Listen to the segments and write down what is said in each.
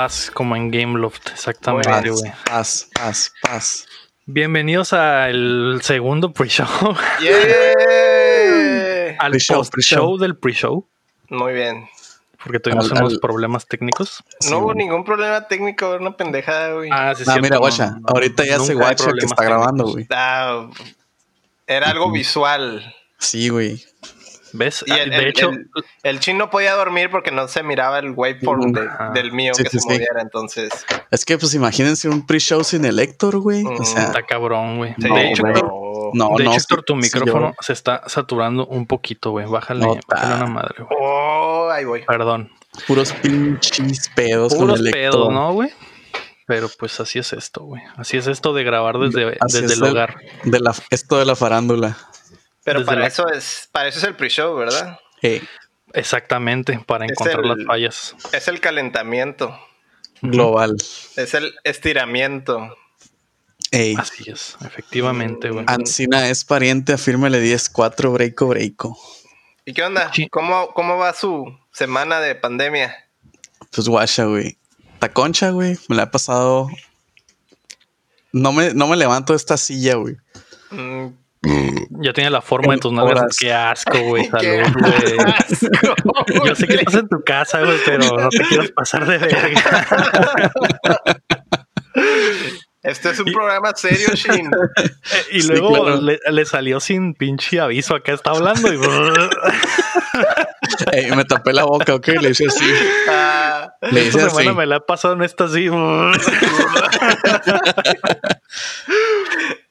Paz, como en Gameloft, exactamente, Paz, güey. paz, paz, paz. Bienvenidos al segundo pre-show, ¡Yeah! al Pre-show, post-show del pre-show, Muy bien. porque tuvimos Al- unos al- problemas técnicos. Sí, no hubo güey. ningún problema técnico, era una pendejada, güey. Ah, sí, Ah, cierto, mira, guacha. no, ahorita ya se guacha que está grabando, técnicos. güey. Ah, era algo visual. Sí, güey. ¿Ves? Y Ah, el, de el- hecho, el- el chin no podía dormir porque no se miraba el waveform de- del mío Sí, que sí, se sí. moviera, entonces. Es que, pues, imagínense un pre-show sin el Héctor, güey. O sea, está cabrón, güey. Sí, de hecho, no, de no. hecho, Héctor, tu micrófono yo- se está saturando un poquito, güey. Bájale, No, bájale una madre, güey. Oh, ahí voy. Perdón. puros pinches pedos Puros con el pedos, Héctor. ¿no, güey? Pero pues así es esto, güey. Así es esto de grabar desde, Así desde es el hogar. De la, esto de la farándula. Pero para la- eso es, para eso es el pre-show, ¿verdad? Eh, Exactamente, para Es encontrar el- las fallas. Es el calentamiento, global. es el estiramiento. Ey. Así es, efectivamente, güey. Ancina es pariente, afírmele 10-4, breako, breako. ¿Y qué onda? Sí. ¿Cómo, ¿Cómo va su semana de pandemia? Pues guacha, güey. Taconcha, güey. Me la he pasado. No me, no me levanto de esta silla, güey. Mm, Ya tiene la forma de tus nalgas. Horas. Qué asco, güey. Salud, güey. asco. Yo sé que estás en tu casa, güey, pero no te quieras pasar de verga. Este es un programa serio, Shin. Y Sí, luego claro. le, le salió sin pinche aviso. Acá está hablando y. Me tapé la boca, ok. Le hice así. Ah, Le hice Esta así. semana me la he pasado en esta así.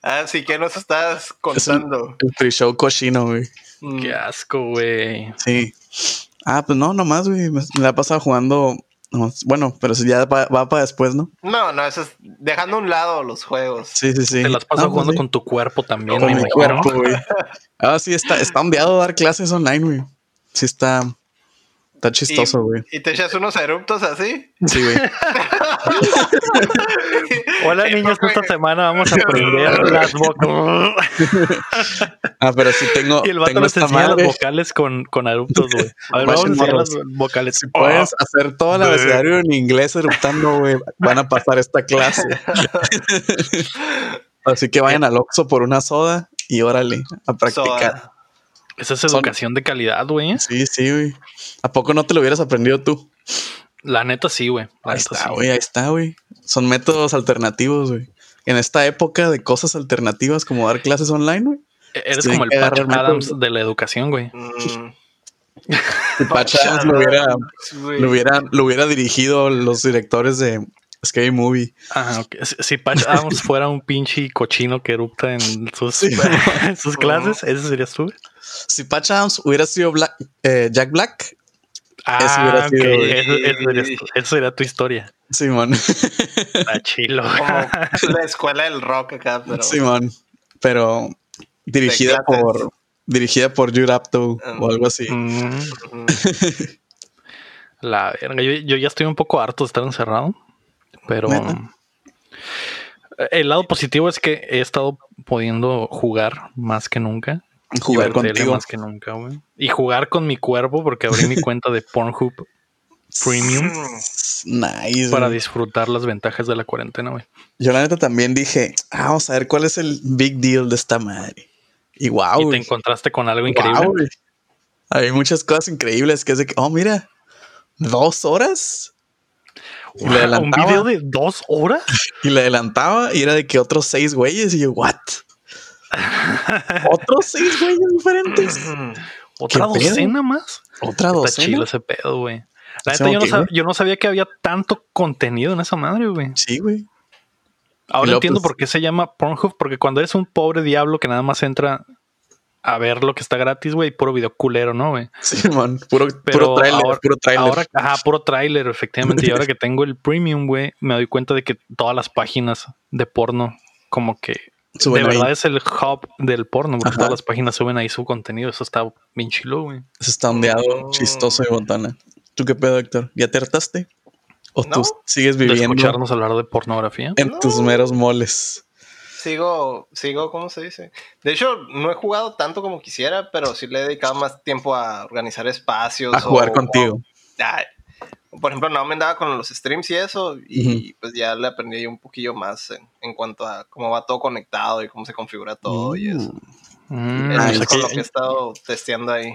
así que nos estás Es el, contando. pre-show cochino, güey. Mm, Qué asco, güey. Sí. Ah, pues no, nomás, güey. Me, la he pasado jugando. Bueno, pero si ya va, va para después, ¿no? No, no, eso es dejando a un lado los juegos. Sí, sí, sí. Te las pasas Ah, pues jugando sí. con tu cuerpo también, Con me mi cuerpo, güey. Ah, sí, está, está ondeado dar clases online, güey. Sí, está. Está chistoso, güey. Y te echas unos eruptos así. Sí, güey. Hola, niños. Esta semana vamos a aprender las vocales. Ah, pero sí tengo. Y el vato esta enseña las vocales con, con eruptos, güey. A ver, vamos a enseñar las vocales. Si puedes hacer todo el abecedario en inglés eruptando, güey, van a pasar esta clase. Así que vayan al Oxxo por una soda y órale, a practicar. Soda. Esa es Son- educación de calidad, güey. Sí, sí, güey. ¿A poco no te lo hubieras aprendido tú? La neta sí, güey. La Ahí está, sí. güey, ahí está, güey. Son métodos alternativos, güey. En esta época de cosas alternativas como dar clases online, güey. Eres Tienen como el Patch Adams de la educación, güey. Mm, Si Patch Adams lo hubiera, lo hubiera, lo hubiera dirigido los directores de Scary Movie. Ajá, ok. Si, si Patch Adams fuera un pinche cochino que erupta en sus, Sí. en sus clases, ese serías tú. Si Patch Adams hubiera sido Black- eh, Jack Black, Ah, hubiera sido. Eso, sería tu historia. Simón. Está chilo. güey. Como la escuela del rock acá, pero. Simón. Pero dirigida por dirigida por Judd Apatow Um, o algo así. Mm, la verga. Yo, yo ya estoy un poco harto de estar encerrado. Pero el lado positivo es que he estado pudiendo jugar más que nunca. Jugar contigo. más que nunca, güey. Y jugar con mi cuerpo porque abrí mi cuenta de Pornhub Premium Nice. para disfrutar las ventajas de la cuarentena, güey. Yo la neta también dije, ah, vamos a ver cuál es el big deal de esta madre. Y wow, y te encontraste con algo increíble. Hay muchas cosas increíbles que es de que, oh, mira, dos horas. Y le un video de dos horas. y le adelantaba y era de que otros seis güeyes. Y yo, what? ¿Otros seis güeyes diferentes? Otra docena más. ¿Otra Está docena? chilo ese pedo, güey. La Sí, neta, yo no, ok, sab- güey. yo no sabía que había tanto contenido en esa madre, güey. Sí, güey. Ahora entiendo pues- por qué se llama Pornhub, porque cuando eres un pobre diablo que nada más entra a ver lo que está gratis, güey, puro video culero, ¿no, güey? Simón, puro, Pero puro trailer, ahora- puro trailer. Ahora, ajá, puro tráiler, efectivamente. Y ahora que tengo el premium, güey, me doy cuenta de que todas las páginas de porno, como que Suben de ahí. verdad es el hub del porno, porque Ajá. todas las páginas suben ahí su contenido. Eso está bien chilo, güey. Eso está ondeado, Oh. chistoso y botana. ¿Tú qué pedo, Héctor? ¿Ya te hartaste? ¿O tú sigues De viviendo escucharnos hablar de pornografía. en No. tus meros moles? Sigo, sigo, ¿cómo se dice? De hecho, no he jugado tanto como quisiera, pero sí le he dedicado más tiempo a organizar espacios. A jugar o- contigo. o- Ay, Por ejemplo, no me andaba con los streams y eso, y pues ya le aprendí un poquillo más en, en, cuanto a cómo va todo conectado y cómo se configura todo y eso. Mm, Eso o es sea con que lo que he estado testeando ahí.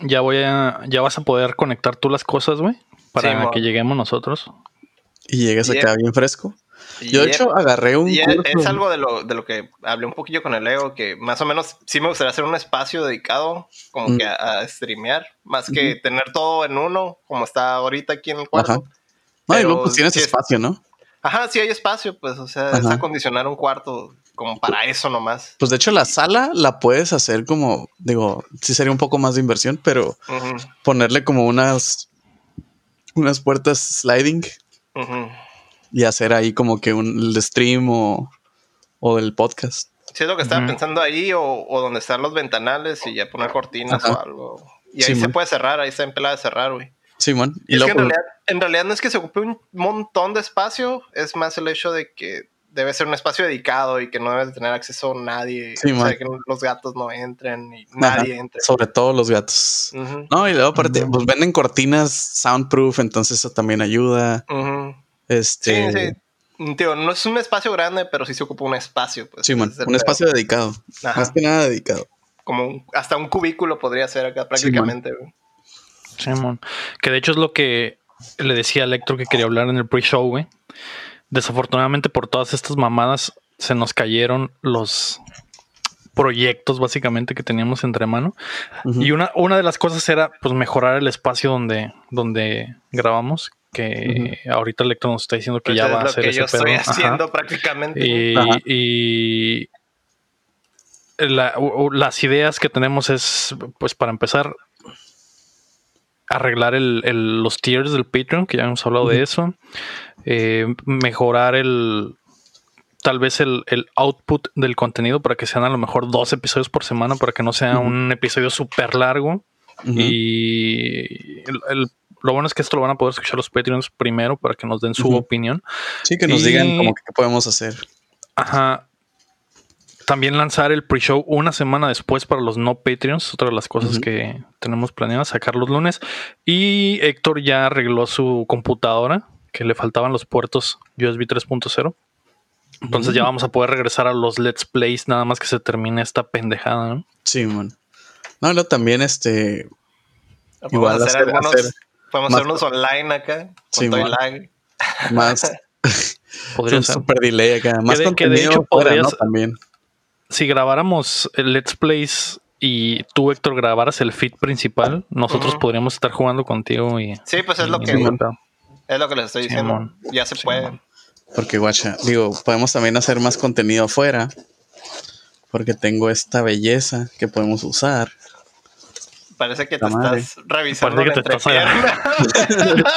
ya voy a, ya vas a poder conectar tú las cosas, güey, para Sí, que lleguemos nosotros. Y llegas Yep. acá bien fresco. Yo, de es- hecho, agarré un y es, curso. es algo de lo, de lo que hablé un poquillo con el Leo, que más o menos sí me gustaría hacer un espacio dedicado como Mm. que a, a streamear, más que tener todo en uno, como está ahorita aquí en el cuarto. Ajá. No, y luego pues tienes sí es- espacio, ¿no? Ajá, sí hay espacio, pues, o sea, es Ajá. acondicionar un cuarto como para eso nomás. Pues de hecho, la sala la puedes hacer como, digo, sí sería un poco más de inversión, pero ponerle como unas, unas puertas sliding ujú. Y hacer ahí como que un el stream o, o del podcast. Sí, es lo que estaba pensando ahí, o, o donde están los ventanales y ya poner cortinas Ajá. o algo. Y ahí Sí, se man. puede cerrar, ahí está en pelada de cerrar, güey. Simón. Y Es que luego, en realidad, en realidad no es que se ocupe un montón de espacio, es más el hecho de que debe ser un espacio dedicado y que no debe tener acceso a nadie. Sí, o sea, que los gatos no entren y Ajá. nadie entre. sobre todo los gatos. No, y luego aparte, Ujú. pues venden cortinas soundproof, entonces eso también ayuda. Este, Sí, sí. Tío, no es un espacio grande, pero sí se ocupa un espacio. Pues, Simón, Ese es un pedo. espacio dedicado. Ajá. Más que nada dedicado. Como un- hasta un cubículo podría ser acá prácticamente. güey. Simón. Que de hecho es lo que le decía a Héctor que quería hablar en el pre-show, güey. Desafortunadamente por todas estas mamadas se nos cayeron los proyectos básicamente que teníamos entre mano. Y una, una de las cosas era pues mejorar el espacio donde, donde grabamos. Que ahorita Héctor nos está diciendo que Pues ya va a lo hacer que ese yo pedo. estoy Ajá. haciendo prácticamente. Y, Ajá. y la- u- u- las ideas que tenemos es, pues para empezar, arreglar el- el- los tiers del Patreon, que ya hemos hablado de eso. Eh, mejorar el tal vez el, el output del contenido para que sean a lo mejor dos episodios por semana, para que no sea un episodio súper largo. Y el- el- lo bueno es que esto lo van a poder escuchar los Patreons primero para que nos den su opinión. Sí, que nos y- digan como que qué podemos hacer. Ajá. También lanzar el pre-show una semana después para los no Patreons. Otra de las cosas que tenemos planeadas, sacar los lunes. Y Héctor ya arregló su computadora, que le faltaban los puertos USB 3.0. Entonces ya vamos a poder regresar a los Let's Plays nada más que se termine esta pendejada, ¿no? Sí, man. No, no, también este. Igual hacer, hacer- algunos, hacer podemos más- hacer unos online acá, con Sí, lag. Más. Podría un ser. super delay acá. Más de- que de contenido hecho fuera, ¿no? podrías- También. Si grabáramos el Let's Plays y tú, Héctor, grabaras el feed principal, nosotros podríamos estar jugando contigo y... Sí, pues es lo que, es lo que les estoy diciendo. Simón. Ya se puede. Porque, guacha, digo, podemos también hacer más contenido afuera. Porque tengo esta belleza que podemos usar. Parece que te madre. estás revisando Parece que te estás.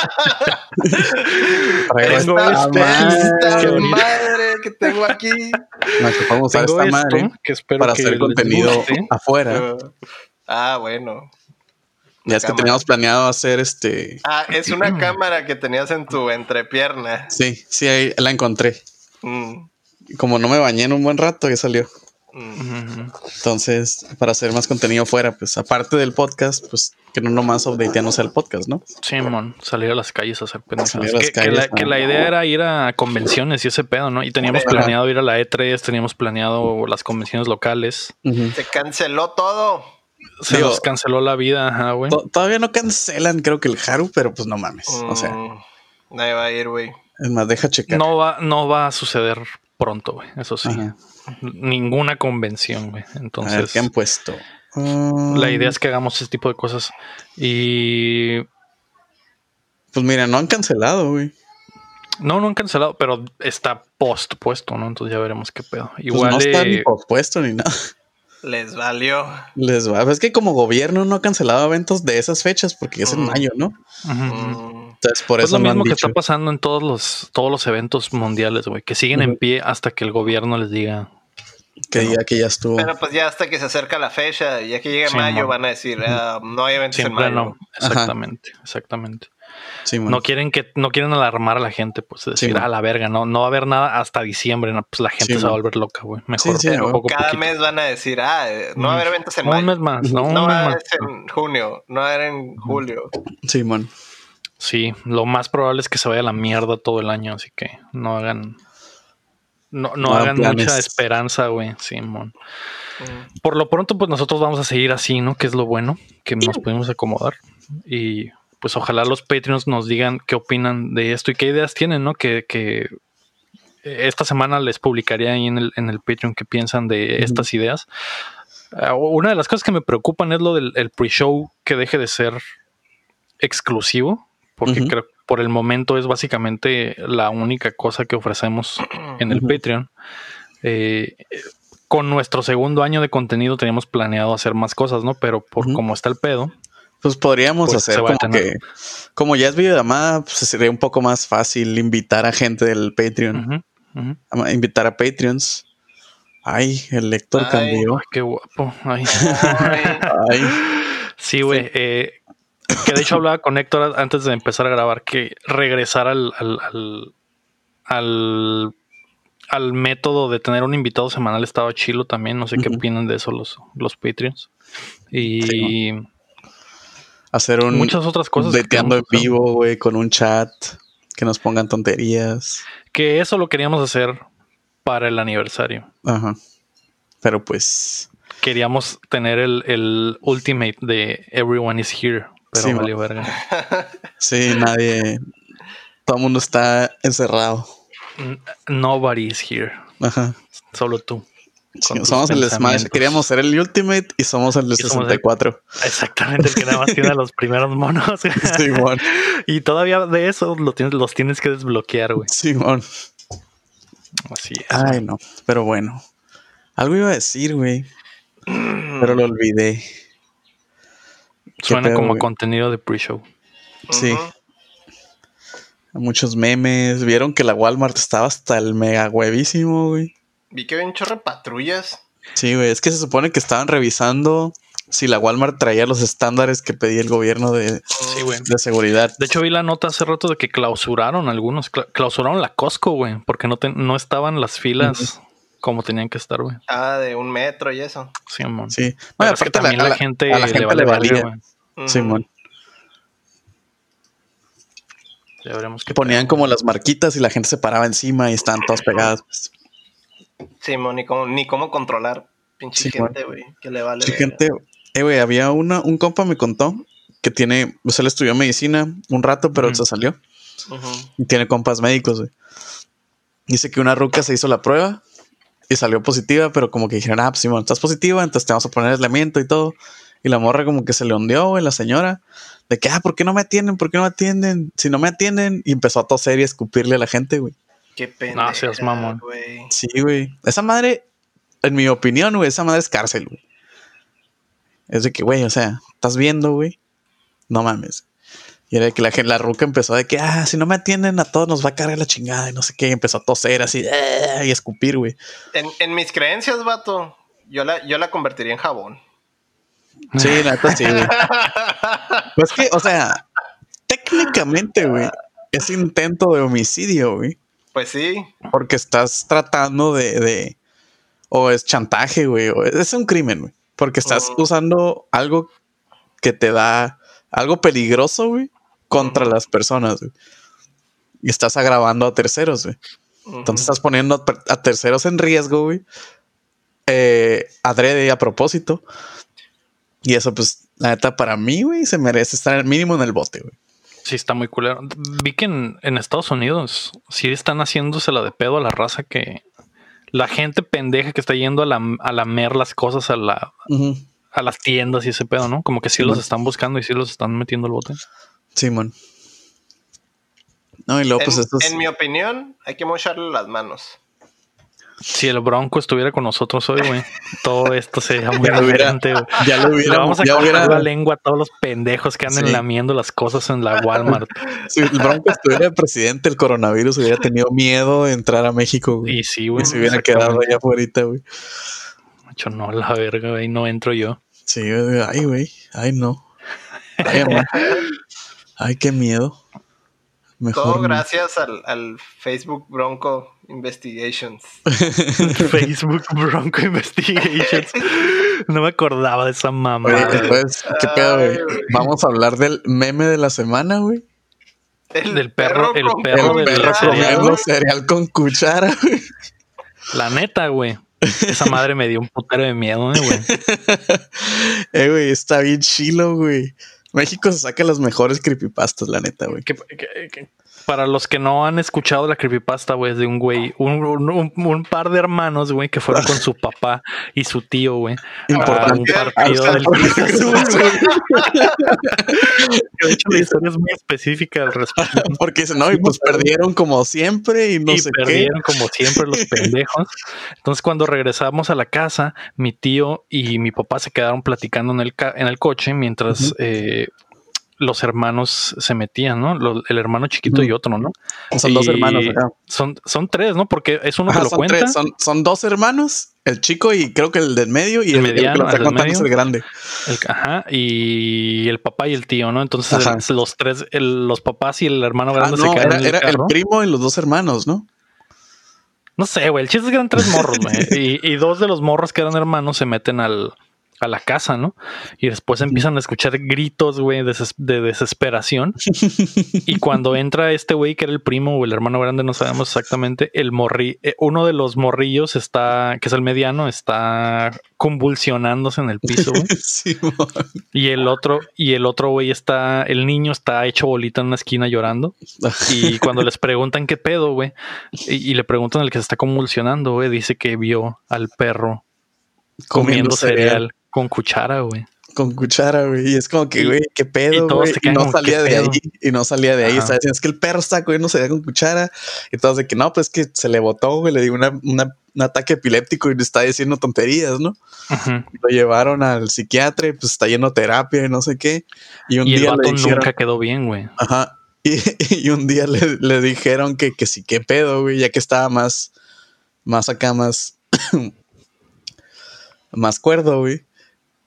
Traigo esta este- Esta madre. madre que tengo aquí. No, que podemos usar esta madre que espero para que hacer contenido guste. afuera. Ah, bueno. Ya es que cámara. teníamos planeado hacer este. Ah, es una cámara que tenías en tu entrepierna. Sí, sí, ahí la encontré. Mm, Como no me bañé en un buen rato, ya salió. Mm. Entonces, para hacer más contenido fuera, pues aparte del podcast, pues que no nomás updateándose el podcast, ¿no? Simón, salir a las calles a hacer pendejadas. Salir a las Que, la, que la idea era ir a convenciones y ese pedo, ¿no? Y teníamos Ajá. planeado ir a la E3, teníamos planeado las convenciones locales. Se canceló todo. Se Digo- nos canceló la vida, ajá, güey. To- Todavía no cancelan, creo que el Haru, pero pues no mames. O sea, Mm, Nadie va a ir, güey. es más, deja checar. No va, no va a suceder pronto, güey. Eso sí. Ajá. Ninguna convención, güey. A ver, Entonces, ¿qué han puesto? Mm, la idea es que hagamos ese tipo de cosas. Y Pues mira, no han cancelado, güey. no, no han cancelado, pero está post puesto, ¿no? Entonces ya veremos qué pedo. Pues Igual no está eh, ni pospuesto ni nada. Les valió. Les va. Es que como gobierno no ha cancelado eventos de esas fechas porque es en Mm. mayo, ¿no? Mm, Entonces por Pues eso lo no han mismo que dicho. está pasando en todos los, todos los eventos mundiales, güey, que siguen en pie hasta que el gobierno les diga. Que diga que ya estuvo. Pero pues ya hasta que se acerca la fecha, ya que llegue Sí, mayo, van a decir, ah, no hay eventos en Siempre mayo. no. Exactamente, exactamente. Sí. No quieren que, no quieren alarmar a la gente, pues decir, mon. a la verga, no, no va a haber nada hasta diciembre, no, pues la gente Sí, se va a volver loca, güey. Mejor Sí, sí, poco Cada poquito. mes van a decir, ah, eh, no va a haber eventos en Un mayo. mes más, no, un No mes va a más. haber en junio, no va a haber en julio. Sí, man. Sí, lo más probable es que se vaya a la mierda todo el año, así que no hagan. No, no, No hagan mucha esperanza, güey, Simón. Mm. Por lo pronto, pues nosotros vamos a seguir así, ¿no? Que es lo bueno, que nos pudimos acomodar. Y pues ojalá los Patreons nos digan qué opinan de esto y qué ideas tienen, ¿no? Que, que esta semana les publicaría ahí en el, en el Patreon qué piensan de estas ideas. Ah, una de las cosas que me preocupan es lo del el pre-show que deje de ser exclusivo, porque creo que por el momento es básicamente la única cosa que ofrecemos en el. Patreon. Eh, con nuestro segundo año de contenido teníamos planeado hacer más cosas, ¿no? Pero por Ujú. cómo está el pedo, Pues podríamos Pues hacer como que, como ya es videollamada, pues sería un poco más fácil invitar a gente del Patreon, a- invitar a Patreons. Ay, el Héctor Ay. cambió. Ay, qué guapo. Ay. Ay, Ay, Sí, güey. eh, que de hecho hablaba con Héctor antes de empezar a grabar que regresar al, al, al, al, al método de tener un invitado semanal estaba chilo también. No sé qué opinan de eso los, los Patreons. Y hacer un muchas otras cosas. que dateando en vivo, güey, con un chat, que nos pongan tonterías. Que eso lo queríamos hacer para el aniversario. Ajá. Pero pues, Queríamos tener el, el ultimate de Everyone is here. Pero Sí, valió verga. sí, nadie, todo el mundo está encerrado. Nobody is here. Ajá. Solo tú. Sí, somos el Smash, queríamos ser el Ultimate y somos el de Y somos el- 64. Exactamente, el que nada más tiene a los primeros monos. Simón, y todavía de eso lo tienes, los tienes que desbloquear, güey. Simón. Así es. Ay, no, pero bueno. Algo iba a decir, güey, pero lo olvidé. Suena pedo, como güey. contenido de pre-show. Sí. Muchos memes. Vieron que la Walmart estaba hasta el mega huevísimo, güey. Vi que había un chorro de patrullas. Sí, güey. Es que se supone que estaban revisando si la Walmart traía los estándares que pedía el gobierno de, Sí, güey. de seguridad. De hecho, vi la nota hace rato de que clausuraron algunos. cla- clausuraron la Costco, güey, porque no, te- no estaban las filas como tenían que estar, güey. Ah, de un metro y eso. Sí, amor. Sí. Pero es que aparte también la, gente, a la gente le vale valía. güey. Simón. Ya veremos qué Ponían como las marquitas y la gente se paraba encima y estaban todas pegadas. pues. Simón, ni cómo, ni cómo controlar. Pinche Simón. gente, güey. Que le vale. Gente. Eh, güey, había una, un compa me contó que tiene, o sea, él estudió medicina un rato, pero se salió. Y tiene compas médicos, güey. Dice que una ruca se hizo la prueba y salió positiva, pero como que dijeron, ah, pues Simón, estás positiva, entonces te vamos a poner aislamiento y todo. Y la morra como que se le hundió, güey, la señora, de que, ah, ¿por qué no me atienden? ¿Por qué no me atienden? Si no me atienden, y empezó a toser y a escupirle a la gente, güey. Qué pena. No mamón. güey. Sí, güey. Esa madre, en mi opinión, güey, esa madre es cárcel, güey. Es de que, güey, o sea, estás viendo, güey. No mames. Y era de que la, gen- la ruca empezó de que, ah, si no me atienden a todos nos va a cargar la chingada y no sé qué. Y empezó a toser así "Ah", y a escupir, güey. En, en mis creencias, vato, yo la, yo la convertiría en jabón. Sí, la neta sí, güey. Pues que, o sea, técnicamente, güey, es intento de homicidio, güey. Pues sí. Porque estás tratando de, de- o es chantaje, güey, o es, un crimen, güey. Porque estás usando algo que te da algo peligroso, güey, contra las personas, güey. Y estás agravando a terceros, güey. Entonces estás poniendo a, terceros en riesgo, güey. Eh, adrede y a propósito. Y eso, pues, la neta, para mí, güey, se merece estar mínimo en el bote, güey. Sí, está muy culero. Vi que en, en Estados Unidos sí están haciéndosela de pedo a la raza que la gente pendeja que está yendo a la, a lamer las cosas a la a las tiendas y ese pedo, ¿no? Como que sí los están buscando y sí los están metiendo al bote. Simón. No, y luego, En, pues, estos. en mi opinión, hay que mocharle las manos. Si el Bronco estuviera con nosotros hoy, güey, todo esto sería muy Ya lo hubiera- diferente, güey. Ya lo Le hubiera, vamos a ya hubiera, la lengua a todos los pendejos que andan Sí. lamiendo las cosas en la Walmart. si el Bronco estuviera de presidente, el coronavirus hubiera tenido miedo de entrar a México, güey. Y sí, güey. Y se hubiera quedado allá afuera, güey. Macho, no, la verga, güey, no entro yo. Sí, güey. Ay, güey. Ay, no. Ay. Ay, qué miedo. Mejor. Todo gracias al, al Facebook Bronco Investigations. Facebook Bronco Investigations. No me acordaba de esa mamá. Oye, entonces, ¿qué pedo, güey? Vamos a hablar del meme de la semana, güey. El Del perro, el con- perro el del perro cereal. comiendo cereal con cuchara, güey. La neta, güey. Esa madre me dio un putero de miedo, eh, güey. Eh, güey, está bien chilo, güey. México se saca las mejores creepypastas, la neta, güey. Que- que- que- para los que no han escuchado la creepypasta, güey, es de un güey, un, un- un- un par de hermanos, güey, que fueron con su papá y su tío, güey, a un Importante. partido del. De hecho, la historia es muy específica al respecto. Porque no, y pues perdieron como siempre y no y sé perdieron como siempre los pendejos. Entonces, cuando regresamos a la casa, mi tío y mi papá se quedaron platicando en el, ca- en el coche mientras eh, los hermanos se metían, ¿no? El hermano chiquito y otro, ¿no? Son dos hermanos, acá. Son, son tres, ¿no? Porque es uno Ajá, que lo son, cuenta. tres, son, son dos hermanos, el chico y creo que el del medio y El el, el que mediano, lo está el medio. grande. el- ajá, y el papá y el tío, ¿no? Entonces Ajá. los tres, el- los papás y el hermano Ah, grande se quedaron era, en el era el primo y los dos hermanos, ¿no? No sé, güey. El chiste es que eran tres morros, güey. Y, y dos de los morros que eran hermanos se meten al, a la casa, ¿no? Y después empiezan a escuchar gritos, güey, de desesperación. Y cuando entra este güey, que era el primo o el hermano grande, no sabemos exactamente, el morri, eh, uno de los morrillos está, que es el mediano, está convulsionándose en el piso, güey. sí, mo- Y el otro, y el otro güey está, el niño está hecho bolita en una esquina llorando. Y cuando les preguntan qué pedo, güey, y, y le preguntan al que se está convulsionando, güey, dice que vio al perro comiendo, cereal, con cuchara, güey. con cuchara, güey. Y es como que, güey, qué pedo, güey. Y no salía ¿qué de pedo? ahí. Y no salía de ahí. Ajá. Estaba diciendo, es que el perro está comiendo cereal con cuchara. Y todos de que no, pues que se le botó, güey. Le dio una, una- un ataque epiléptico y le está diciendo tonterías, ¿no? Ujú. Lo llevaron al psiquiatra y pues está lleno de terapia y no sé qué. Y un Y el día vato le dijeron, nunca quedó bien, güey. Ajá. Y, y un día le, le dijeron que, que sí, qué pedo, güey, ya que estaba más, más acá, más, más cuerdo, güey.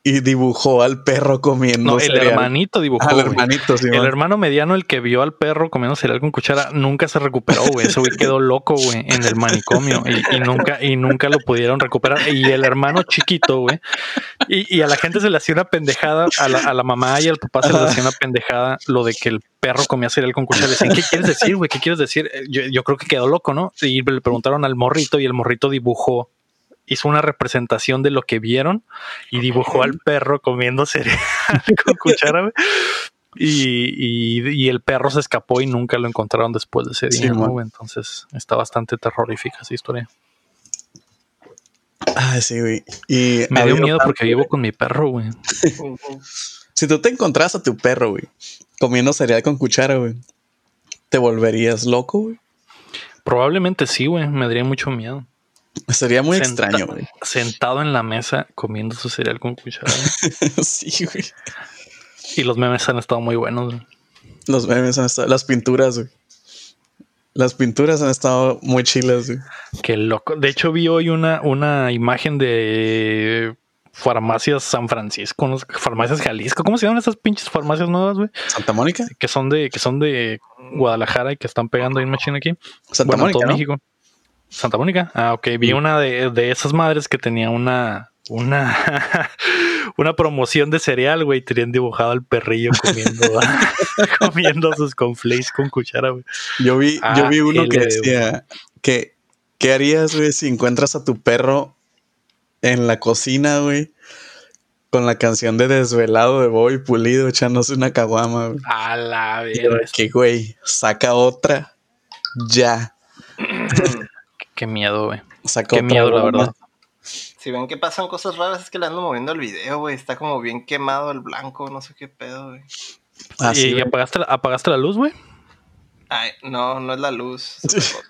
Y dibujó al perro comiendo. No, el cereal. hermanito dibujó. Güey. hermanito, sí. El man. hermano mediano, el que vio al perro comiendo cereal con cuchara, nunca se recuperó, güey. Ese güey quedó loco, güey, en el manicomio y, y nunca, y nunca lo pudieron recuperar. Y el hermano chiquito, güey. Y, y a la gente se le hacía una pendejada, a la, a la mamá y al papá se les hacía una pendejada lo de que el perro comía cereal con cuchara. Le decían, ¿qué quieres decir, güey? ¿Qué quieres decir? Eh, Yo, yo creo que quedó loco, ¿no? Y le preguntaron al morrito y el morrito dibujó. Hizo una representación de lo que vieron y dibujó al perro comiendo cereal con cuchara. Y, y- y el perro se escapó y nunca lo encontraron después de ese día, Sí. Entonces está bastante terrorífica esa historia. Ah, sí, güey. Y Me dio miedo porque vivo con mi perro, güey. Si tú te encontrás a tu perro, güey, comiendo cereal con cuchara, güey, ¿te volverías loco, güey? Probablemente sí, güey. Me daría mucho miedo. Sería muy Senta- extraño, güey. Sentado en la mesa comiendo su cereal con cuchara. sí, güey. y los memes han estado muy buenos. güey. Los memes han estado, las pinturas, güey. Las pinturas han estado muy chilas, güey. Qué loco. De hecho, vi hoy una, una imagen de farmacias San Francisco, ¿no? farmacias Jalisco. ¿Cómo se llaman esas pinches farmacias nuevas, güey? Santa Mónica. Que son de, que son de Guadalajara y que están pegando ahí en machine aquí. Santa bueno, en todo Mónica, ¿no? México. Santa Mónica. Ah, ok. Vi una de, de esas madres que tenía una, una, una promoción de cereal, güey. Tenían dibujado al perrillo comiendo, comiendo sus conflakes con cuchara, güey. Yo vi, Ah, yo vi uno que decía que ¿qué harías, güey, si encuentras a tu perro en la cocina, güey? Con la canción de Desvelado de Bobby Pulido echándose una caguama, güey. A la verga. que, güey, saca otra ya. Qué miedo, güey. Qué miedo, la verdad. Si ven que pasan cosas raras, es que le ando moviendo el video, güey. Está como bien quemado el blanco, no sé qué pedo, güey. Ah, sí, ¿Y güey. apagaste, la- apagaste la luz, güey? Ay, no, no es la luz.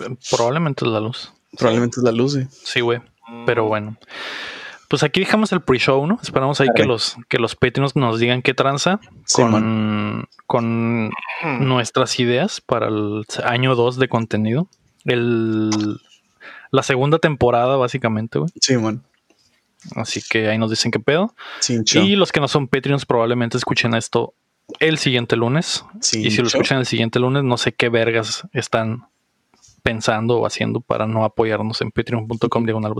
Eh, Probablemente es la luz. Probablemente es la luz, güey. Sí, güey. Mm, Pero bueno. Pues aquí dejamos el pre-show, ¿no? Esperamos ahí que los, que los Patreons nos digan qué tranza Sí, con, con nuestras ideas para el año 2 de contenido. El, la segunda temporada, básicamente, güey. Sí, man. Así que ahí nos dicen qué pedo. Y los que no son Patreons probablemente escuchen esto el siguiente lunes. Y si lo escuchan el siguiente lunes, no sé qué vergas están pensando o haciendo para no apoyarnos en patreon.com diagonal.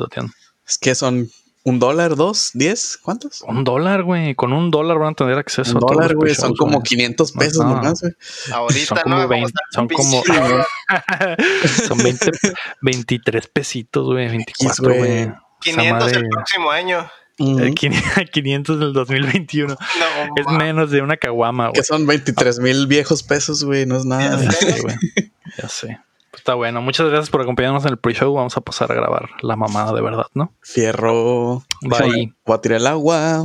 Es que son ¿Un dólar, dos, diez? ¿Cuántos? Un dólar, güey. Con un dólar van a tener acceso Un a todos dólar, los güey. Son como güey. 500 pesos Ajá. nomás, güey. Ahorita Son como no, 20, son como son 20, 23 pesitos, güey, 24, güey. güey. Esa 500 madre, el próximo año. Ujú. eh, 500 del 2021. No, Es menos de una caguama, Que güey. son 23 mil viejos pesos, güey. No es nada. Ya sé, güey. Ya sé. Está bueno. Muchas gracias por acompañarnos en el pre-show. Vamos a pasar a grabar la mamada de verdad, ¿no? Fierro. Bye. Voy a tirar el agua.